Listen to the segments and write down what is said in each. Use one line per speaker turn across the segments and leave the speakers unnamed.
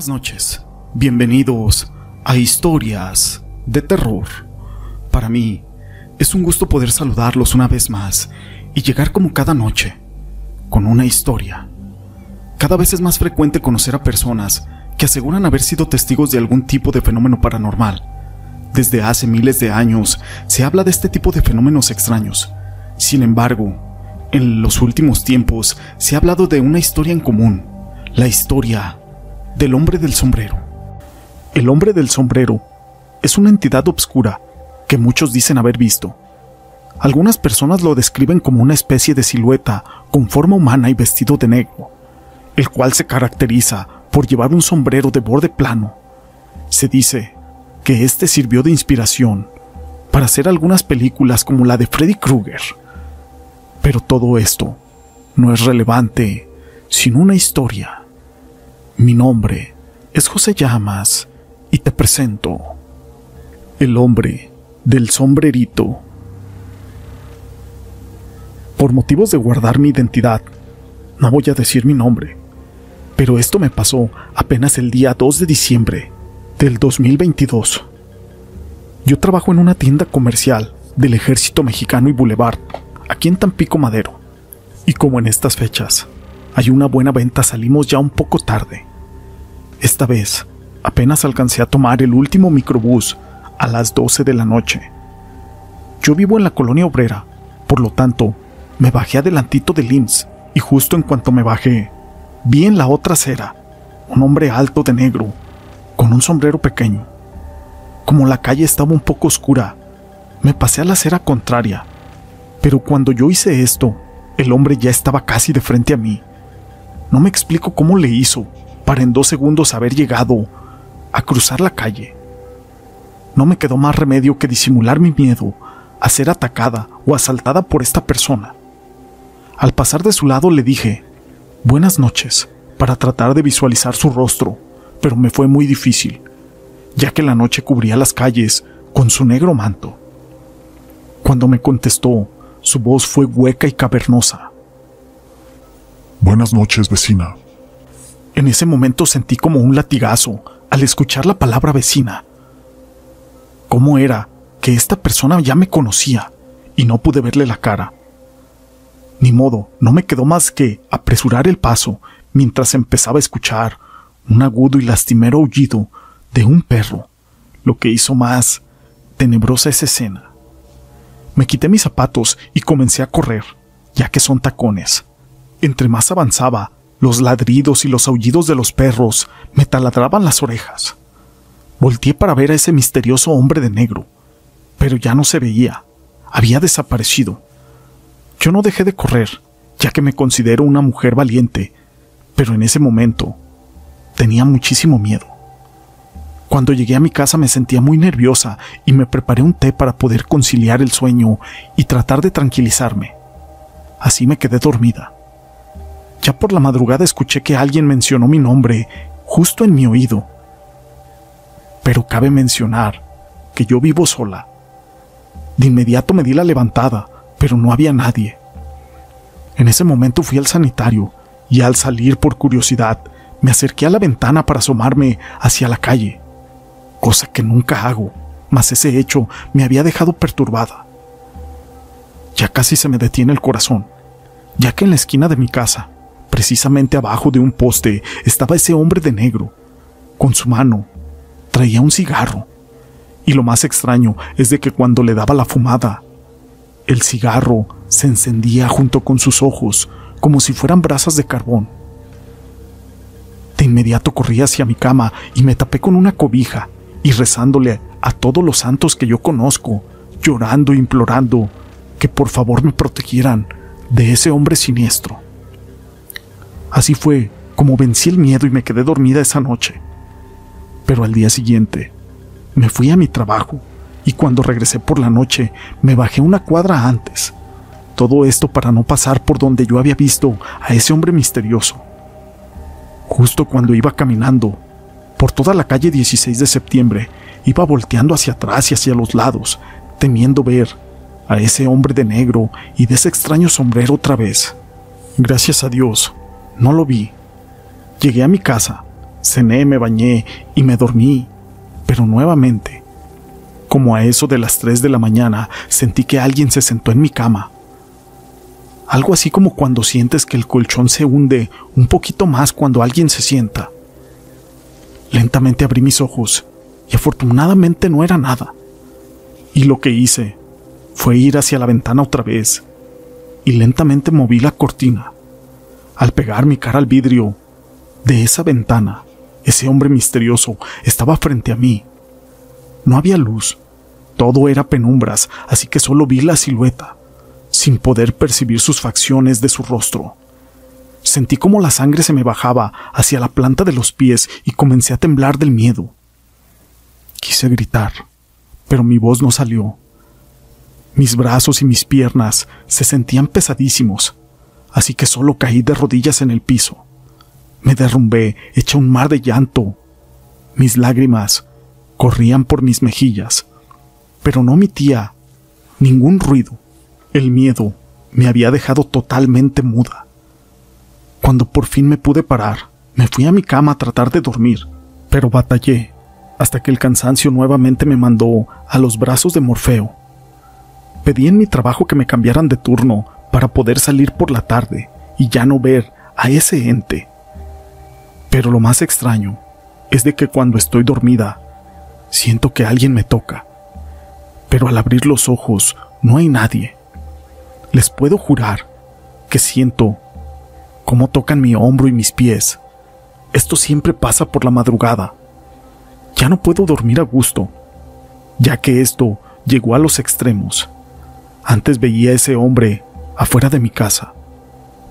Buenas noches, bienvenidos a Historias de Terror. Para mí es un gusto poder saludarlos una vez más y llegar como cada noche con una historia. Cada vez es más frecuente conocer a personas que aseguran haber sido testigos de algún tipo de fenómeno paranormal. Desde hace miles de años se habla de este tipo de fenómenos extraños. Sin embargo, en los últimos tiempos se ha hablado de una historia en común, la historia del hombre del sombrero. El hombre del sombrero es una entidad obscura que muchos dicen haber visto. Algunas personas lo describen como una especie de silueta con forma humana y vestido de negro, el cual se caracteriza por llevar un sombrero de borde plano. Se dice que este sirvió de inspiración para hacer algunas películas como la de Freddy Krueger. Pero todo esto no es relevante sin una historia. Mi nombre es José Llamas y te presento el hombre del sombrerito. Por motivos de guardar mi identidad, no voy a decir mi nombre, pero esto me pasó apenas el día 2 de diciembre del 2022. Yo trabajo en una tienda comercial del Ejército Mexicano y Boulevard, aquí en Tampico Madero, y como en estas fechas hay una buena venta salimos ya un poco tarde. Esta vez, apenas alcancé a tomar el último microbús a las 12 de la noche. Yo vivo en la colonia obrera, por lo tanto, me bajé adelantito del IMSS y justo en cuanto me bajé, vi en la otra acera un hombre alto de negro, con un sombrero pequeño. Como la calle estaba un poco oscura, me pasé a la acera contraria, pero cuando yo hice esto, el hombre ya estaba casi de frente a mí. No me explico cómo le hizo, para en dos segundos haber llegado a cruzar la calle. No me quedó más remedio que disimular mi miedo a ser atacada o asaltada por esta persona. Al pasar de su lado le dije, buenas noches, para tratar de visualizar su rostro, pero me fue muy difícil, ya que la noche cubría las calles con su negro manto. Cuando me contestó, su voz fue hueca y cavernosa.
Buenas noches, vecina.
En ese momento sentí como un latigazo al escuchar la palabra vecina. ¿Cómo era que esta persona ya me conocía y no pude verle la cara? Ni modo, no me quedó más que apresurar el paso mientras empezaba a escuchar un agudo y lastimero aullido de un perro, lo que hizo más tenebrosa esa escena. Me quité mis zapatos y comencé a correr, ya que son tacones. Entre más avanzaba, los ladridos y los aullidos de los perros me taladraban las orejas. Volteé para ver a ese misterioso hombre de negro, pero ya no se veía. Había desaparecido. Yo no dejé de correr, ya que me considero una mujer valiente, pero en ese momento tenía muchísimo miedo. Cuando llegué a mi casa me sentía muy nerviosa y me preparé un té para poder conciliar el sueño y tratar de tranquilizarme. Así me quedé dormida. Ya por la madrugada escuché que alguien mencionó mi nombre justo en mi oído. Pero cabe mencionar que yo vivo sola. De inmediato me di la levantada, pero no había nadie. En ese momento fui al sanitario y al salir por curiosidad me acerqué a la ventana para asomarme hacia la calle, cosa que nunca hago, mas ese hecho me había dejado perturbada. Ya casi se me detiene el corazón, ya que en la esquina de mi casa Precisamente abajo de un poste estaba ese hombre de negro. Con su mano traía un cigarro. Y lo más extraño es de que cuando le daba la fumada, el cigarro se encendía junto con sus ojos como si fueran brasas de carbón. De inmediato corrí hacia mi cama y me tapé con una cobija y rezándole a todos los santos que yo conozco, llorando e implorando que por favor me protegieran de ese hombre siniestro. Así fue como vencí el miedo y me quedé dormida esa noche. Pero al día siguiente, me fui a mi trabajo y cuando regresé por la noche me bajé una cuadra antes. Todo esto para no pasar por donde yo había visto a ese hombre misterioso. Justo cuando iba caminando, por toda la calle 16 de septiembre, iba volteando hacia atrás y hacia los lados, temiendo ver a ese hombre de negro y de ese extraño sombrero otra vez. Gracias a Dios, no lo vi. Llegué a mi casa, cené, me bañé y me dormí, pero nuevamente, como a eso de las 3 de la mañana, sentí que alguien se sentó en mi cama. Algo así como cuando sientes que el colchón se hunde un poquito más cuando alguien se sienta. Lentamente abrí mis ojos y afortunadamente no era nada. Y lo que hice fue ir hacia la ventana otra vez y lentamente moví la cortina. Al pegar mi cara al vidrio de esa ventana, ese hombre misterioso estaba frente a mí. No había luz, todo era penumbras, así que solo vi la silueta, sin poder percibir sus facciones de su rostro. Sentí como la sangre se me bajaba hacia la planta de los pies y comencé a temblar del miedo. Quise gritar, pero mi voz no salió. Mis brazos y mis piernas se sentían pesadísimos, así que solo caí de rodillas en el piso. Me derrumbé, hecha un mar de llanto. Mis lágrimas corrían por mis mejillas, pero no emitía ningún ruido. El miedo me había dejado totalmente muda. Cuando por fin me pude parar, me fui a mi cama a tratar de dormir, pero batallé hasta que el cansancio nuevamente me mandó a los brazos de Morfeo. Pedí en mi trabajo que me cambiaran de turno para poder salir por la tarde y ya no ver a ese ente. Pero lo más extraño es de que cuando estoy dormida, siento que alguien me toca. Pero al abrir los ojos no hay nadie. Les puedo jurar que siento cómo tocan mi hombro y mis pies. Esto siempre pasa por la madrugada ya no puedo dormir a gusto, ya que esto llegó a los extremos. Antes veía a ese hombre afuera de mi casa,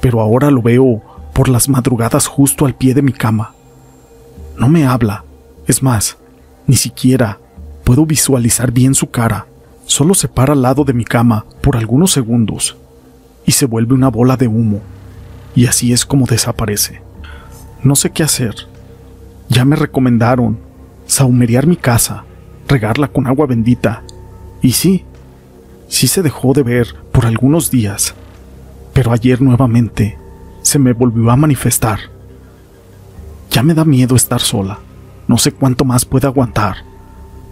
pero ahora lo veo por las madrugadas justo al pie de mi cama. No me habla, es más, ni siquiera puedo visualizar bien su cara, solo se para al lado de mi cama por algunos segundos y se vuelve una bola de humo, y así es como desaparece. No sé qué hacer. Ya me recomendaron saumerear mi casa, regarla con agua bendita. Y sí, sí se dejó de ver por algunos días, pero ayer nuevamente se me volvió a manifestar. Ya me da miedo estar sola. No sé cuánto más pueda aguantar.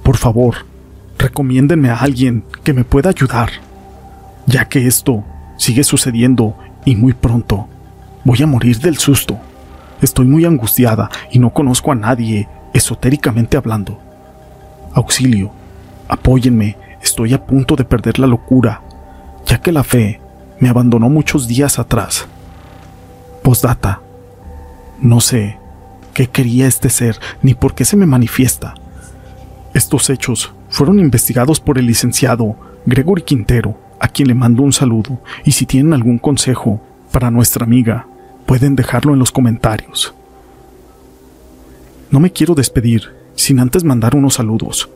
Por favor, recomiéndenme a alguien que me pueda ayudar, ya que esto sigue sucediendo y muy pronto voy a morir del susto. Estoy muy angustiada y no conozco a nadie esotéricamente hablando. Auxilio, apóyenme, estoy a punto de perder la locura, ya que la fe me abandonó muchos días atrás. Postdata. No sé qué quería este ser ni por qué se me manifiesta. Estos hechos fueron investigados por el licenciado Gregory Quintero, a quien le mando un saludo, y si tienen algún consejo para nuestra amiga, pueden dejarlo en los comentarios. No me quiero despedir sin antes mandar unos saludos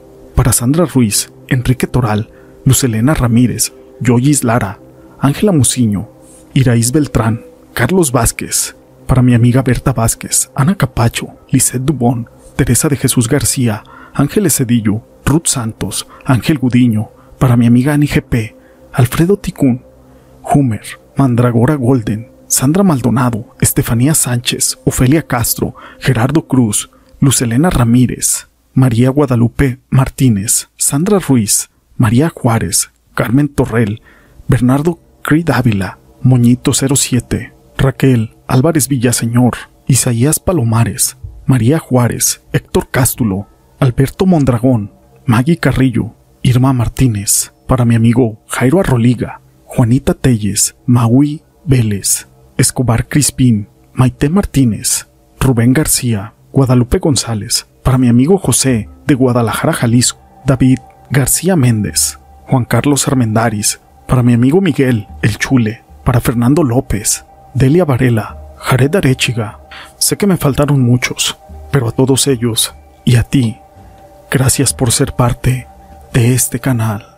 para Sandra Ruiz, Enrique Toral, Lucelena Ramírez, Joyis Lara, Ángela Muciño, Iraís Beltrán, Carlos Vázquez, para mi amiga Berta Vázquez, Ana Capacho, Lisette Dubón, Teresa de Jesús García, Ángeles Cedillo, Ruth Santos, Ángel Gudiño, para mi amiga Ani GP, Alfredo Ticún, Humer, Mandragora Golden, Sandra Maldonado, Estefanía Sánchez, Ofelia Castro, Gerardo Cruz, Lucelena Ramírez, María Guadalupe Martínez, Sandra Ruiz, María Juárez, Carmen Torrel, Bernardo Creed Ávila, Moñito 07, Raquel Álvarez Villaseñor, Isaías Palomares, María Juárez, Héctor Cástulo, Alberto Mondragón, Maggie Carrillo, Irma Martínez, para mi amigo Jairo Arroliga, Juanita Telles, Maui Vélez, Escobar Crispín, Maite Martínez, Rubén García, Guadalupe González, para mi amigo José de Guadalajara, Jalisco, David García Méndez, Juan Carlos Armendaris, para mi amigo Miguel El Chule, para Fernando López, Delia Varela, Jared Arechiga. Sé que me faltaron muchos, pero a todos ellos y a ti, gracias por ser parte de este canal.